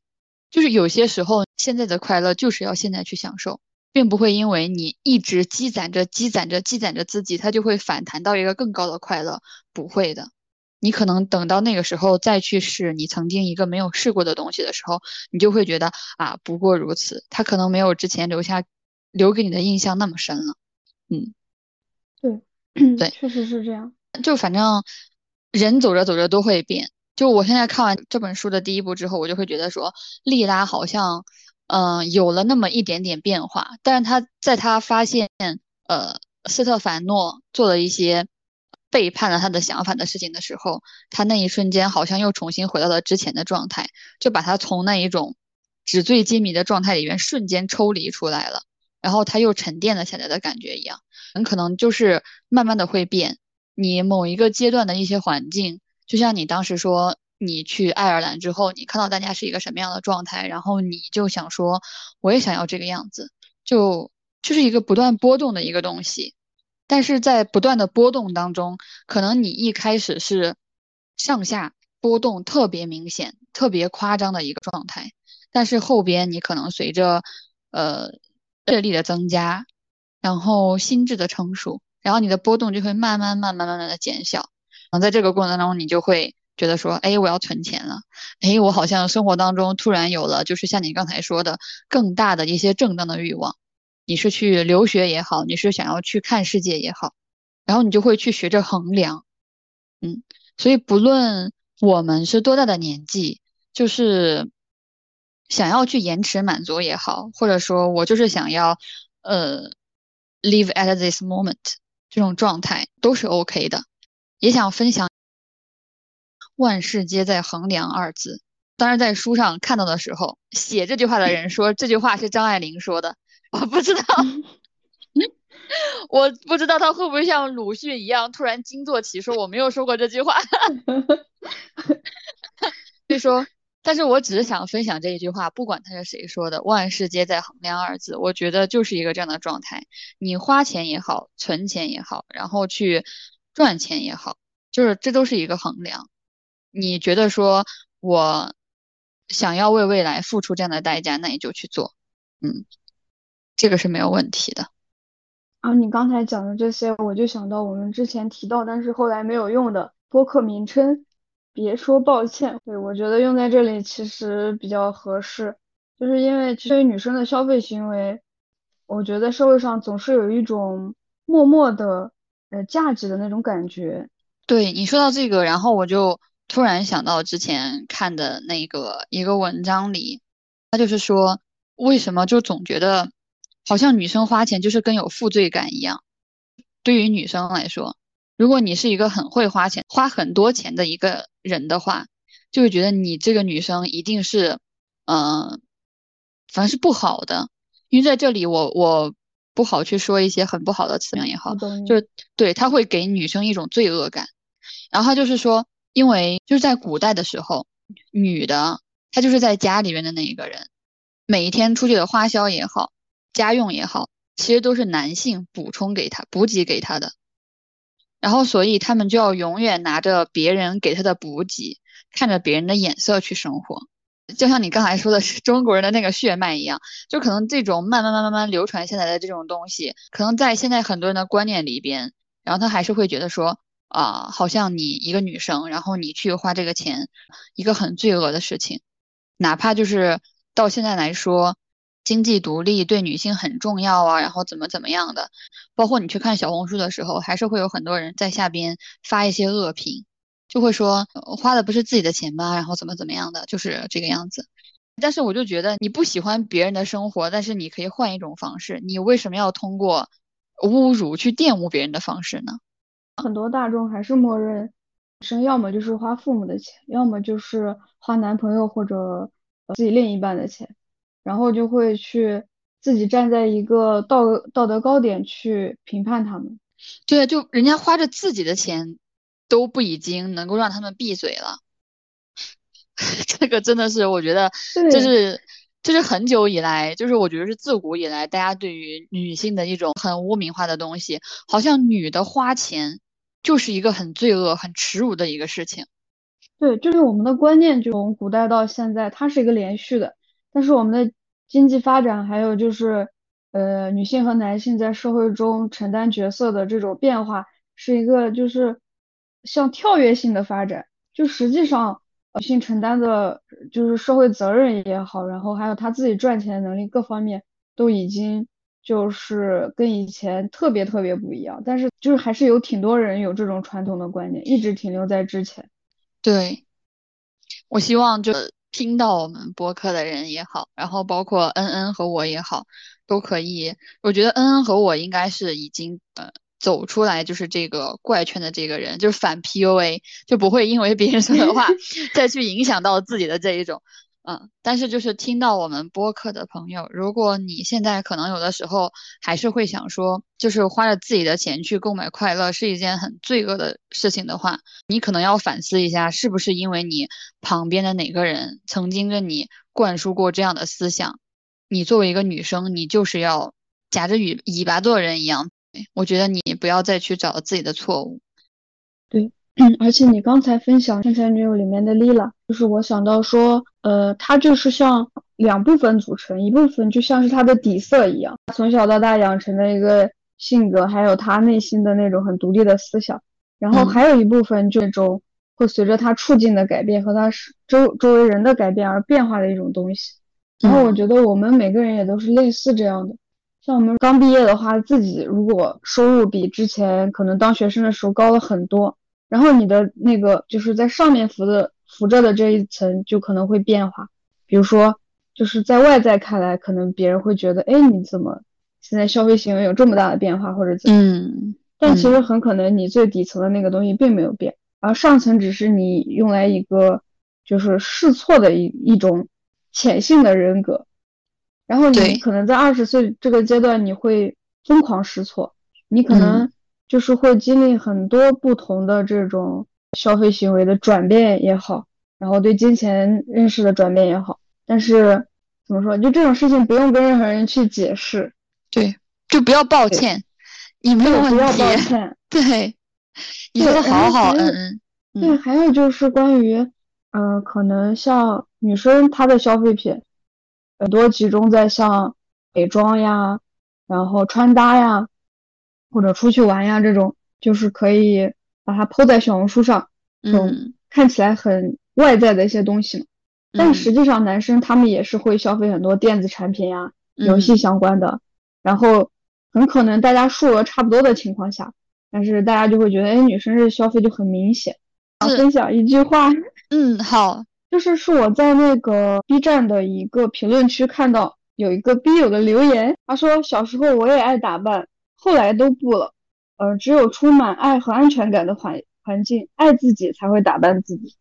就是有些时候，现在的快乐就是要现在去享受。并不会因为你一直积攒着、积攒着、积攒着自己，它就会反弹到一个更高的快乐。不会的，你可能等到那个时候再去试你曾经一个没有试过的东西的时候，你就会觉得啊，不过如此。它可能没有之前留下留给你的印象那么深了。嗯，对，对，确实是这样。就反正人走着走着都会变。就我现在看完这本书的第一部之后，我就会觉得说，莉拉好像。嗯，有了那么一点点变化，但是他在他发现，呃，斯特凡诺做了一些背叛了他的想法的事情的时候，他那一瞬间好像又重新回到了之前的状态，就把他从那一种纸醉金迷的状态里面瞬间抽离出来了，然后他又沉淀了下来的感觉一样，很可能就是慢慢的会变，你某一个阶段的一些环境，就像你当时说。你去爱尔兰之后，你看到大家是一个什么样的状态，然后你就想说，我也想要这个样子，就就是一个不断波动的一个东西。但是在不断的波动当中，可能你一开始是上下波动特别明显、特别夸张的一个状态，但是后边你可能随着呃阅历的增加，然后心智的成熟，然后你的波动就会慢慢、慢慢、慢慢的减小。然后在这个过程当中，你就会。觉得说，哎，我要存钱了，哎，我好像生活当中突然有了，就是像你刚才说的，更大的一些正当的欲望。你是去留学也好，你是想要去看世界也好，然后你就会去学着衡量，嗯，所以不论我们是多大的年纪，就是想要去延迟满足也好，或者说我就是想要，呃，live at this moment 这种状态都是 OK 的，也想分享。万事皆在衡量二字，当时在书上看到的时候，写这句话的人说这句话是张爱玲说的，我不知道，我不知道他会不会像鲁迅一样突然惊坐起说我没有说过这句话，所以说，但是我只是想分享这一句话，不管他是谁说的，万事皆在衡量二字，我觉得就是一个这样的状态，你花钱也好，存钱也好，然后去赚钱也好，就是这都是一个衡量。你觉得说，我想要为未来付出这样的代价，那你就去做，嗯，这个是没有问题的。啊，你刚才讲的这些，我就想到我们之前提到，但是后来没有用的播客名称，别说抱歉。对，我觉得用在这里其实比较合适，就是因为对于女生的消费行为，我觉得社会上总是有一种默默的呃价值的那种感觉。对你说到这个，然后我就。突然想到之前看的那个一个文章里，他就是说，为什么就总觉得好像女生花钱就是更有负罪感一样？对于女生来说，如果你是一个很会花钱、花很多钱的一个人的话，就会觉得你这个女生一定是，嗯，反正是不好的。因为在这里，我我不好去说一些很不好的词也好，就是对他会给女生一种罪恶感。然后他就是说。因为就是在古代的时候，女的她就是在家里面的那一个人，每一天出去的花销也好，家用也好，其实都是男性补充给她、补给给她的。然后，所以他们就要永远拿着别人给她的补给，看着别人的眼色去生活。就像你刚才说的是中国人的那个血脉一样，就可能这种慢慢慢慢慢流传下来的这种东西，可能在现在很多人的观念里边，然后他还是会觉得说。啊，好像你一个女生，然后你去花这个钱，一个很罪恶的事情。哪怕就是到现在来说，经济独立对女性很重要啊，然后怎么怎么样的。包括你去看小红书的时候，还是会有很多人在下边发一些恶评，就会说花的不是自己的钱吧，然后怎么怎么样的，就是这个样子。但是我就觉得，你不喜欢别人的生活，但是你可以换一种方式。你为什么要通过侮辱去玷污别人的方式呢？很多大众还是默认，女生要么就是花父母的钱，要么就是花男朋友或者自己另一半的钱，然后就会去自己站在一个道道德高点去评判他们。对，就人家花着自己的钱都不已经能够让他们闭嘴了，这个真的是我觉得，就是这是很久以来，就是我觉得是自古以来大家对于女性的一种很污名化的东西，好像女的花钱就是一个很罪恶、很耻辱的一个事情。对，就是我们的观念，就从古代到现在，它是一个连续的，但是我们的经济发展还有就是。呃，女性和男性在社会中承担角色的这种变化，是一个就是像跳跃性的发展。就实际上，女性承担的就是社会责任也好，然后还有她自己赚钱能力各方面，都已经就是跟以前特别特别不一样。但是就是还是有挺多人有这种传统的观念，一直停留在之前。对，我希望就听到我们播客的人也好，然后包括恩恩和我也好。都可以，我觉得恩恩和我应该是已经呃走出来，就是这个怪圈的这个人，就是反 PUA，就不会因为别人说的话 再去影响到自己的这一种，嗯，但是就是听到我们播客的朋友，如果你现在可能有的时候还是会想说，就是花着自己的钱去购买快乐是一件很罪恶的事情的话，你可能要反思一下，是不是因为你旁边的哪个人曾经跟你灌输过这样的思想。你作为一个女生，你就是要夹着尾尾巴做人一样。我觉得你不要再去找自己的错误。对，而且你刚才分享《天才女友》里面的丽拉，就是我想到说，呃，她就是像两部分组成，一部分就像是她的底色一样，从小到大养成的一个性格，还有她内心的那种很独立的思想。然后还有一部分这种会随着她处境的改变和她周周围人的改变而变化的一种东西。然后我觉得我们每个人也都是类似这样的，像我们刚毕业的话，自己如果收入比之前可能当学生的时候高了很多，然后你的那个就是在上面浮的浮着的这一层就可能会变化，比如说就是在外在看来，可能别人会觉得，哎，你怎么现在消费行为有这么大的变化，或者怎么？嗯。但其实很可能你最底层的那个东西并没有变，而上层只是你用来一个就是试错的一一种。潜性的人格，然后你可能在二十岁这个阶段，你会疯狂试错，你可能就是会经历很多不同的这种消费行为的转变也好，然后对金钱认识的转变也好。但是怎么说，就这种事情不用跟任何人去解释，对，就不要抱歉，你没有问题，不要抱。歉，对，你说的好好，嗯嗯，对，还有就是关于。嗯，可能像女生她的消费品很多集中在像美妆呀，然后穿搭呀，或者出去玩呀这种，就是可以把它抛在小红书上，嗯，看起来很外在的一些东西。但实际上男生他们也是会消费很多电子产品呀、游戏相关的，然后很可能大家数额差不多的情况下，但是大家就会觉得，哎，女生这消费就很明显。分享一句话。嗯，好，就是是我在那个 B 站的一个评论区看到有一个 B 友的留言，他说小时候我也爱打扮，后来都不了，呃，只有充满爱和安全感的环环境，爱自己才会打扮自己。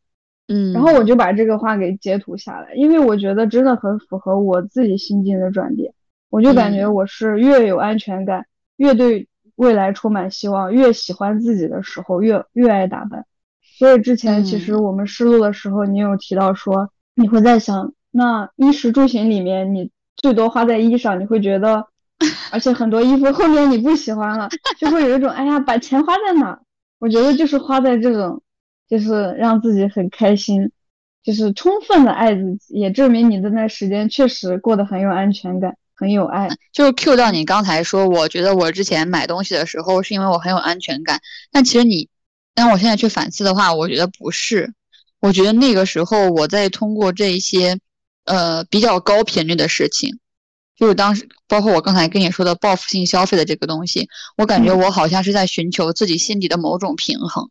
嗯，然后我就把这个话给截图下来，因为我觉得真的很符合我自己心境的转变。我就感觉我是越有安全感，越对未来充满希望，越喜欢自己的时候，越越爱打扮。所以之前其实我们试录的时候，你有提到说你会在想，那衣食住行里面你最多花在衣上，你会觉得，而且很多衣服后面你不喜欢了，就会有一种哎呀，把钱花在哪？我觉得就是花在这种，就是让自己很开心，就是充分的爱自己，也证明你的那时间确实过得很有安全感，很有爱。就是 Q 到你刚才说，我觉得我之前买东西的时候是因为我很有安全感，但其实你。但我现在去反思的话，我觉得不是。我觉得那个时候我在通过这一些，呃，比较高频率的事情，就是当时包括我刚才跟你说的报复性消费的这个东西，我感觉我好像是在寻求自己心底的某种平衡。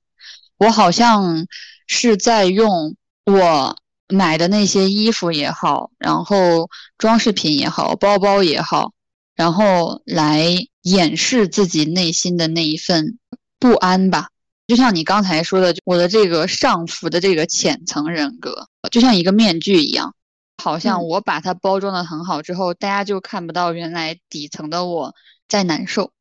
我好像是在用我买的那些衣服也好，然后装饰品也好，包包也好，然后来掩饰自己内心的那一份不安吧。就像你刚才说的，我的这个上浮的这个浅层人格，就像一个面具一样，好像我把它包装的很好之后，大家就看不到原来底层的我在难受。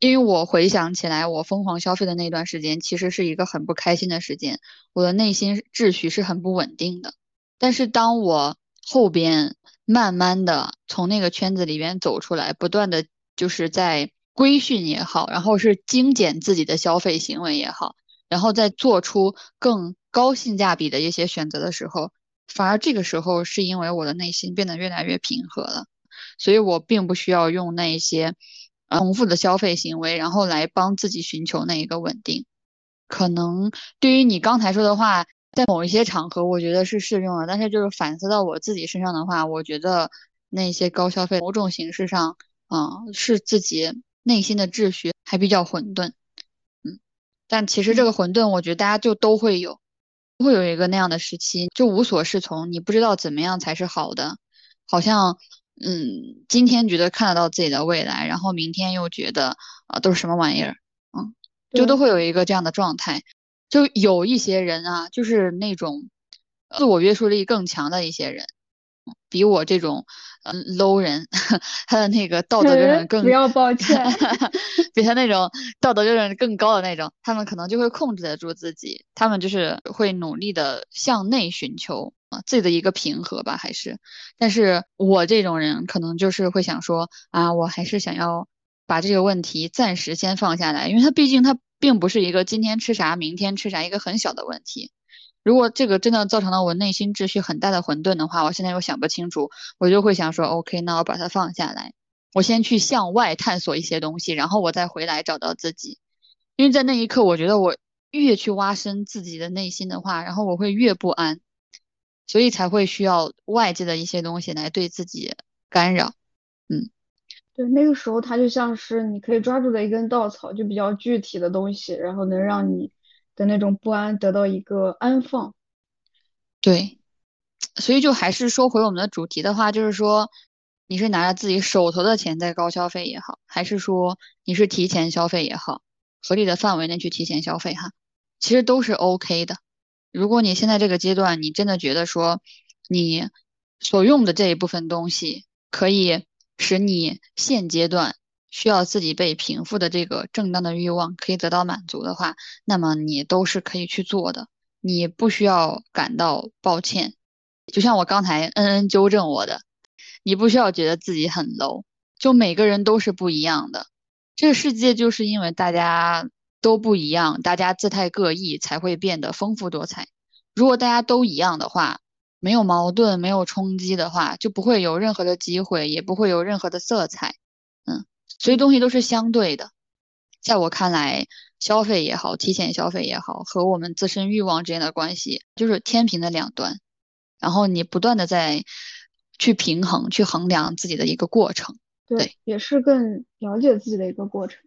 因为我回想起来，我疯狂消费的那段时间，其实是一个很不开心的时间，我的内心秩序是很不稳定的。但是当我后边慢慢的从那个圈子里边走出来，不断的就是在规训也好，然后是精简自己的消费行为也好，然后再做出更高性价比的一些选择的时候，反而这个时候是因为我的内心变得越来越平和了，所以我并不需要用那些。重复的消费行为，然后来帮自己寻求那一个稳定。可能对于你刚才说的话，在某一些场合，我觉得是适用的。但是就是反思到我自己身上的话，我觉得那些高消费某种形式上，嗯，是自己内心的秩序还比较混沌。嗯，但其实这个混沌，我觉得大家就都会有，会有一个那样的时期，就无所适从，你不知道怎么样才是好的，好像。嗯，今天觉得看得到自己的未来，然后明天又觉得啊都是什么玩意儿，嗯，就都会有一个这样的状态。就有一些人啊，就是那种自我约束力更强的一些人，比我这种嗯 low 人，他的那个道德标准更不要抱歉，比他那种道德标准更高的那种，他们可能就会控制得住自己，他们就是会努力的向内寻求。啊，自己的一个平和吧，还是，但是我这种人可能就是会想说啊，我还是想要把这个问题暂时先放下来，因为他毕竟他并不是一个今天吃啥明天吃啥一个很小的问题。如果这个真的造成了我内心秩序很大的混沌的话，我现在又想不清楚，我就会想说，OK，那我把它放下来，我先去向外探索一些东西，然后我再回来找到自己。因为在那一刻，我觉得我越去挖深自己的内心的话，然后我会越不安。所以才会需要外界的一些东西来对自己干扰，嗯，对，那个时候它就像是你可以抓住的一根稻草，就比较具体的东西，然后能让你的那种不安得到一个安放。对，所以就还是说回我们的主题的话，就是说你是拿着自己手头的钱在高消费也好，还是说你是提前消费也好，合理的范围内去提前消费哈，其实都是 OK 的。如果你现在这个阶段，你真的觉得说你所用的这一部分东西可以使你现阶段需要自己被平复的这个正当的欲望可以得到满足的话，那么你都是可以去做的，你不需要感到抱歉。就像我刚才恩恩纠正我的，你不需要觉得自己很 low，就每个人都是不一样的，这个世界就是因为大家。都不一样，大家姿态各异，才会变得丰富多彩。如果大家都一样的话，没有矛盾，没有冲击的话，就不会有任何的机会，也不会有任何的色彩。嗯，所以东西都是相对的。在我看来，消费也好，提前消费也好，和我们自身欲望之间的关系就是天平的两端。然后你不断的在去平衡、去衡量自己的一个过程。对，也是更了解自己的一个过程。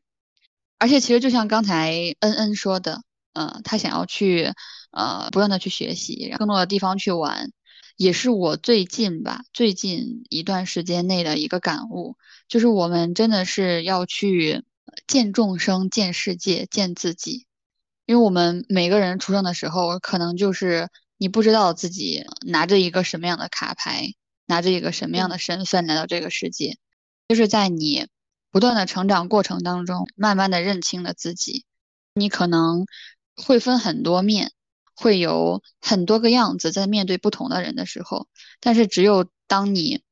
而且其实就像刚才恩恩说的，呃，他想要去呃不断的去学习，然后更多的地方去玩，也是我最近吧最近一段时间内的一个感悟，就是我们真的是要去见众生、见世界、见自己，因为我们每个人出生的时候，可能就是你不知道自己拿着一个什么样的卡牌，拿着一个什么样的身份来到这个世界，就是在你。不断的成长过程当中，慢慢的认清了自己。你可能会分很多面，会有很多个样子，在面对不同的人的时候。但是只有当你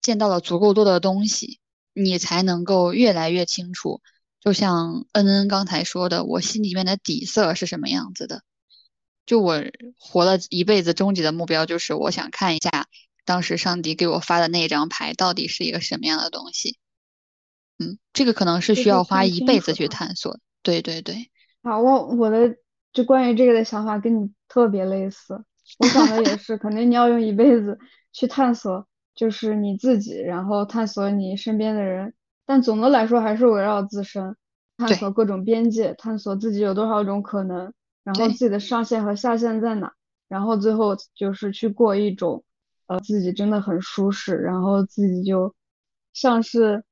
见到了足够多的东西，你才能够越来越清楚。就像恩恩刚才说的，我心里面的底色是什么样子的。就我活了一辈子，终极的目标就是我想看一下，当时上帝给我发的那张牌到底是一个什么样的东西。嗯，这个可能是需要花一辈子去探索。对对对。好，我我的就关于这个的想法跟你特别类似。我想的也是，肯定你要用一辈子去探索，就是你自己，然后探索你身边的人。但总的来说，还是围绕自身，探索各种边界，探索自己有多少种可能，然后自己的上限和下限在哪，然后最后就是去过一种呃自己真的很舒适，然后自己就像是。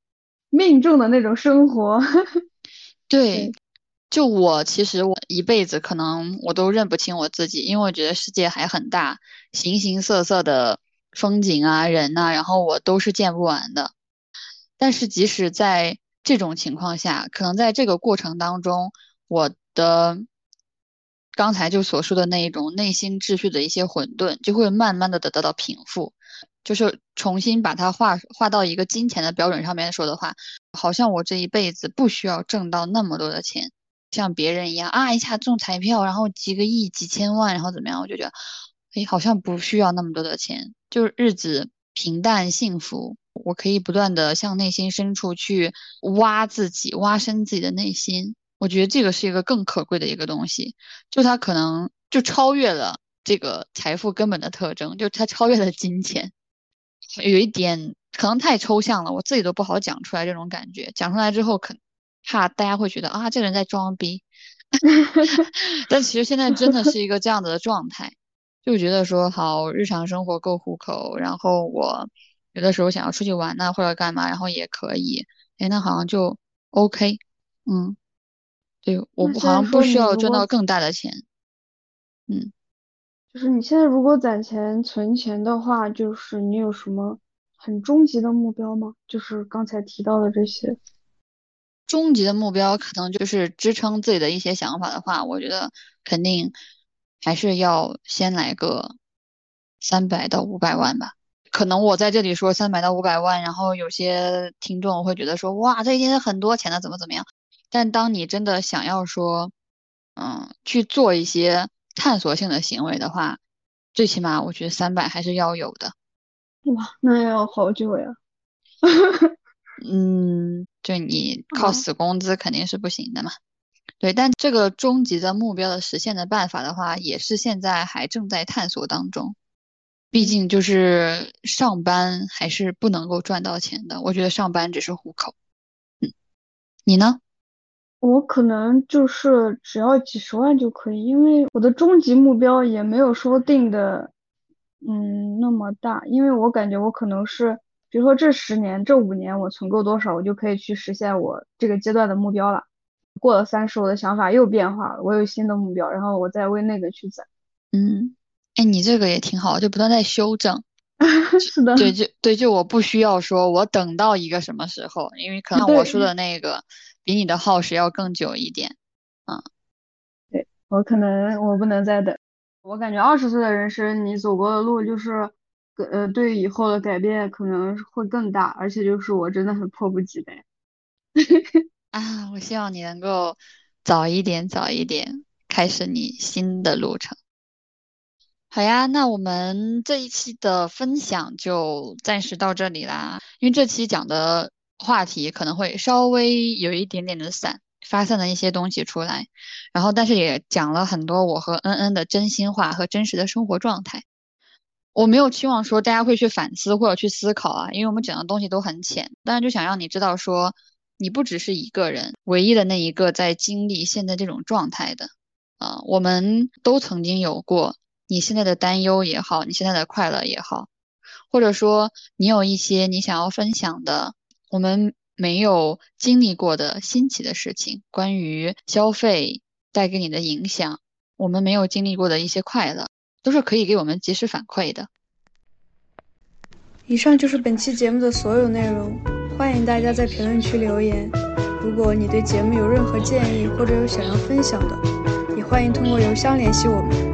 命中的那种生活，对，就我其实我一辈子可能我都认不清我自己，因为我觉得世界还很大，形形色色的风景啊、人啊，然后我都是见不完的。但是即使在这种情况下，可能在这个过程当中，我的刚才就所说的那一种内心秩序的一些混沌，就会慢慢的得得到平复。就是重新把它画画到一个金钱的标准上面说的话，好像我这一辈子不需要挣到那么多的钱，像别人一样啊一下中彩票，然后几个亿、几千万，然后怎么样？我就觉得，哎，好像不需要那么多的钱，就是日子平淡幸福。我可以不断的向内心深处去挖自己，挖深自己的内心。我觉得这个是一个更可贵的一个东西，就它可能就超越了这个财富根本的特征，就它超越了金钱。有一点可能太抽象了，我自己都不好讲出来这种感觉。讲出来之后，可怕大家会觉得啊，这个人在装逼。但其实现在真的是一个这样子的状态，就觉得说好日常生活够糊口，然后我有的时候想要出去玩呐，或者干嘛，然后也可以。哎，那好像就 OK。嗯，对我好像不需要赚到更大的钱。嗯。就是你现在如果攒钱存钱的话，就是你有什么很终极的目标吗？就是刚才提到的这些。终极的目标可能就是支撑自己的一些想法的话，我觉得肯定还是要先来个三百到五百万吧。可能我在这里说三百到五百万，然后有些听众会觉得说哇，这已经是很多钱了，怎么怎么样？但当你真的想要说，嗯，去做一些。探索性的行为的话，最起码我觉得三百还是要有的。哇，那要好久呀。嗯，就你靠死工资肯定是不行的嘛。对，但这个终极的目标的实现的办法的话，也是现在还正在探索当中。毕竟就是上班还是不能够赚到钱的，我觉得上班只是糊口。嗯，你呢？我可能就是只要几十万就可以，因为我的终极目标也没有说定的，嗯，那么大。因为我感觉我可能是，比如说这十年、这五年我存够多少，我就可以去实现我这个阶段的目标了。过了三十，我的想法又变化了，我有新的目标，然后我再为那个去攒。嗯，哎，你这个也挺好，就不断在修正。是的。对，就对，就我不需要说我等到一个什么时候，因为可能我说的那个。比你的耗时要更久一点，嗯，对我可能我不能再等，我感觉二十岁的人生你走过的路就是，呃，对以后的改变可能会更大，而且就是我真的很迫不及待。啊，我希望你能够早一点，早一点开始你新的路程。好呀，那我们这一期的分享就暂时到这里啦，因为这期讲的。话题可能会稍微有一点点的散，发散的一些东西出来，然后但是也讲了很多我和恩恩的真心话和真实的生活状态。我没有期望说大家会去反思或者去思考啊，因为我们讲的东西都很浅，但是就想让你知道说，你不只是一个人，唯一的那一个在经历现在这种状态的。啊，我们都曾经有过你现在的担忧也好，你现在的快乐也好，或者说你有一些你想要分享的。我们没有经历过的新奇的事情，关于消费带给你的影响，我们没有经历过的一些快乐，都是可以给我们及时反馈的。以上就是本期节目的所有内容，欢迎大家在评论区留言。如果你对节目有任何建议或者有想要分享的，也欢迎通过邮箱联系我们。